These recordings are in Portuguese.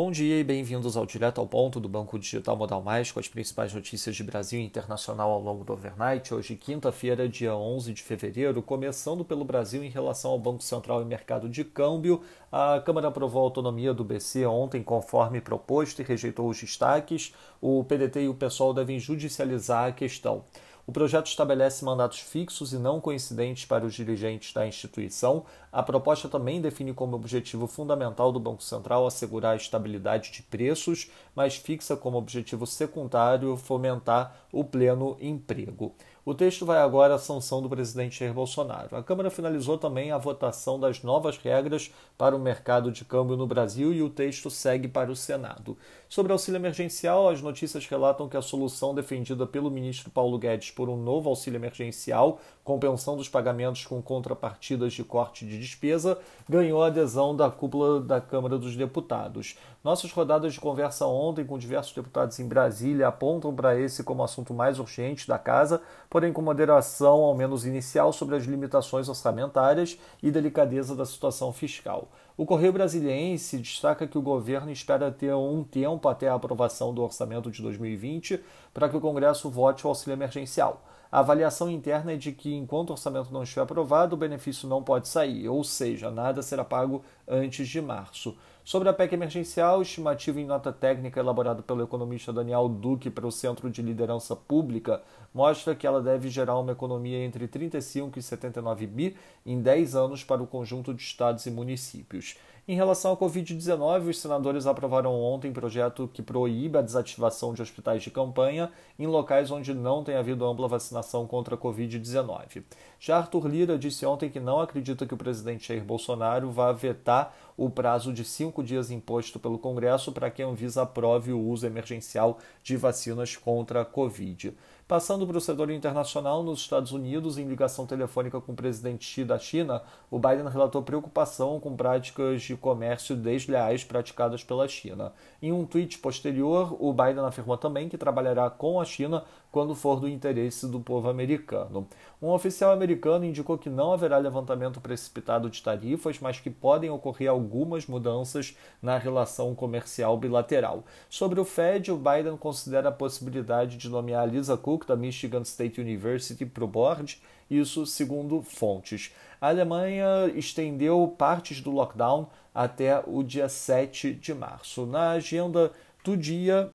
Bom dia e bem-vindos ao Direto ao Ponto do Banco Digital Modal Mais, com as principais notícias de Brasil e internacional ao longo do overnight. Hoje, quinta-feira, dia 11 de fevereiro, começando pelo Brasil em relação ao Banco Central e mercado de câmbio. A Câmara aprovou a autonomia do BC ontem, conforme proposto, e rejeitou os destaques. O PDT e o PSOL devem judicializar a questão. O projeto estabelece mandatos fixos e não coincidentes para os dirigentes da instituição. A proposta também define como objetivo fundamental do Banco Central assegurar a estabilidade de preços, mas fixa como objetivo secundário fomentar o pleno emprego. O texto vai agora à sanção do presidente Jair Bolsonaro. A Câmara finalizou também a votação das novas regras para o mercado de câmbio no Brasil e o texto segue para o Senado. Sobre auxílio emergencial, as notícias relatam que a solução defendida pelo ministro Paulo Guedes por um novo auxílio emergencial, compensando os pagamentos com contrapartidas de corte de despesa, ganhou adesão da cúpula da Câmara dos Deputados. Nossas rodadas de conversa ontem com diversos deputados em Brasília apontam para esse como assunto mais urgente da casa, porém com moderação, ao menos inicial, sobre as limitações orçamentárias e delicadeza da situação fiscal. O Correio Brasiliense destaca que o governo espera ter um tempo até a aprovação do orçamento de 2020 para que o Congresso vote o auxílio emergencial. A avaliação interna é de que, enquanto o orçamento não estiver aprovado, o benefício não pode sair, ou seja, nada será pago antes de março. Sobre a PEC emergencial, estimativa em nota técnica elaborada pelo economista Daniel Duque para o Centro de Liderança Pública mostra que ela deve gerar uma economia entre 35 e 79 bi em 10 anos para o conjunto de estados e municípios. Em relação à Covid-19, os senadores aprovaram ontem projeto que proíbe a desativação de hospitais de campanha em locais onde não tem havido ampla vacinação contra a Covid-19. Já Arthur Lira disse ontem que não acredita que o presidente Jair Bolsonaro vá vetar o prazo de cinco dias imposto pelo Congresso para que a Anvisa aprove o uso emergencial de vacinas contra a Covid. Passando para o setor internacional, nos Estados Unidos, em ligação telefônica com o presidente Xi da China, o Biden relatou preocupação com práticas de comércio desleais praticadas pela China. Em um tweet posterior, o Biden afirmou também que trabalhará com a China quando for do interesse do povo americano. Um oficial americano indicou que não haverá levantamento precipitado de tarifas, mas que podem ocorrer algumas mudanças na relação comercial bilateral. Sobre o Fed, o Biden considera a possibilidade de nomear Lisa Cook da Michigan State University para o board, isso segundo fontes. A Alemanha estendeu partes do lockdown até o dia 7 de março. Na agenda do dia,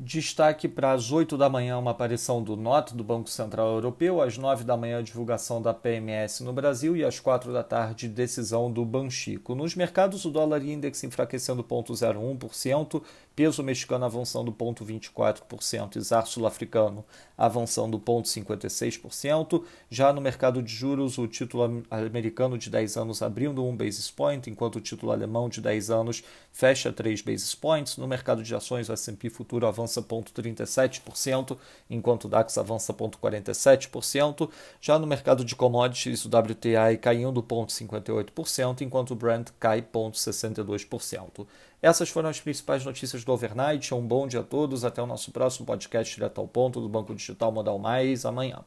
Destaque para as 8 da manhã uma aparição do NOT do Banco Central Europeu, às 9 da manhã divulgação da PMS no Brasil e às 4 da tarde decisão do Banxico. Nos mercados o dólar index enfraquecendo 0,01%, peso mexicano avançando 0,24% e zar sul-africano avançando 0,56%. Já no mercado de juros, o título americano de 10 anos abrindo 1 basis point, enquanto o título alemão de 10 anos fecha 3 basis points. No mercado de ações, o S&P futuro avança avança 0,37%, enquanto o DAX avança 0,47%. Já no mercado de commodities, o WTI caindo 0,58%, enquanto o Brent cai 0,62%. Essas foram as principais notícias do overnight. Um bom dia a todos. Até o nosso próximo podcast direto ao ponto do Banco Digital Modal Mais amanhã.